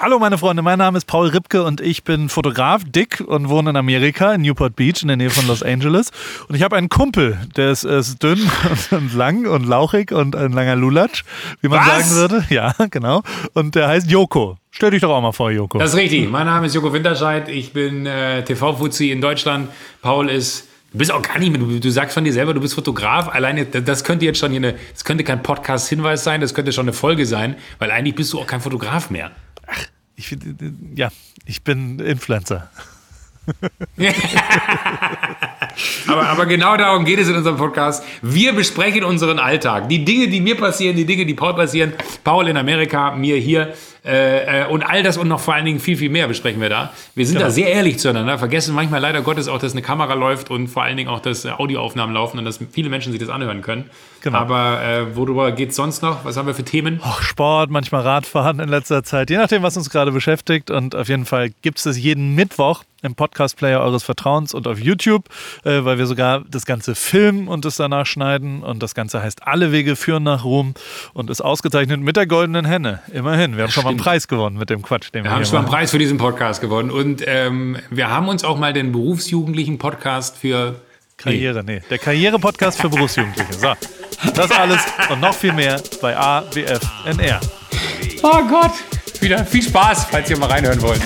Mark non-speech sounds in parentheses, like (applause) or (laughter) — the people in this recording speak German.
Hallo meine Freunde, mein Name ist Paul Ripke und ich bin Fotograf, dick und wohne in Amerika, in Newport Beach in der Nähe von Los Angeles. Und ich habe einen Kumpel, der ist, ist dünn (laughs) und lang und lauchig und ein langer Lulatsch, wie man Was? sagen würde. Ja, genau. Und der heißt Joko. Stell dich doch auch mal vor, Joko. Das ist richtig. Mein Name ist Joko Winterscheid. Ich bin äh, TV-Fuzzi in Deutschland. Paul ist. Du bist auch gar nicht mehr. Du, du sagst von dir selber, du bist Fotograf. Alleine, das das könnte jetzt schon hier eine. Das könnte kein Podcast-Hinweis sein, das könnte schon eine Folge sein, weil eigentlich bist du auch kein Fotograf mehr. Ich, ja, ich bin Influencer. (laughs) Aber, aber genau darum geht es in unserem Podcast. Wir besprechen unseren Alltag. Die Dinge, die mir passieren, die Dinge, die Paul passieren. Paul in Amerika, mir hier. Äh, äh, und all das und noch vor allen Dingen viel, viel mehr besprechen wir da. Wir sind da sehr ehrlich zueinander, vergessen manchmal leider Gottes auch, dass eine Kamera läuft und vor allen Dingen auch, dass äh, Audioaufnahmen laufen und dass viele Menschen sich das anhören können. Genau. Aber äh, worüber geht es sonst noch? Was haben wir für Themen? Auch Sport, manchmal Radfahren in letzter Zeit, je nachdem, was uns gerade beschäftigt. Und auf jeden Fall gibt es das jeden Mittwoch im Podcast-Player eures Vertrauens und auf YouTube, äh, weil wir sogar das Ganze filmen und es danach schneiden. Und das Ganze heißt Alle Wege führen nach Ruhm und ist ausgezeichnet mit der goldenen Henne. Immerhin. Wir haben schon mal einen. Preis gewonnen mit dem Quatsch, den wir, Wir haben schon mal einen. Preis für diesen Podcast gewonnen und ähm, wir haben uns auch mal den berufsjugendlichen Podcast für Karriere, nee. Der Karriere-Podcast für Berufsjugendliche. So, das alles und noch viel mehr bei AWFNR. Oh Gott! Wieder viel Spaß, falls ihr mal reinhören wollt.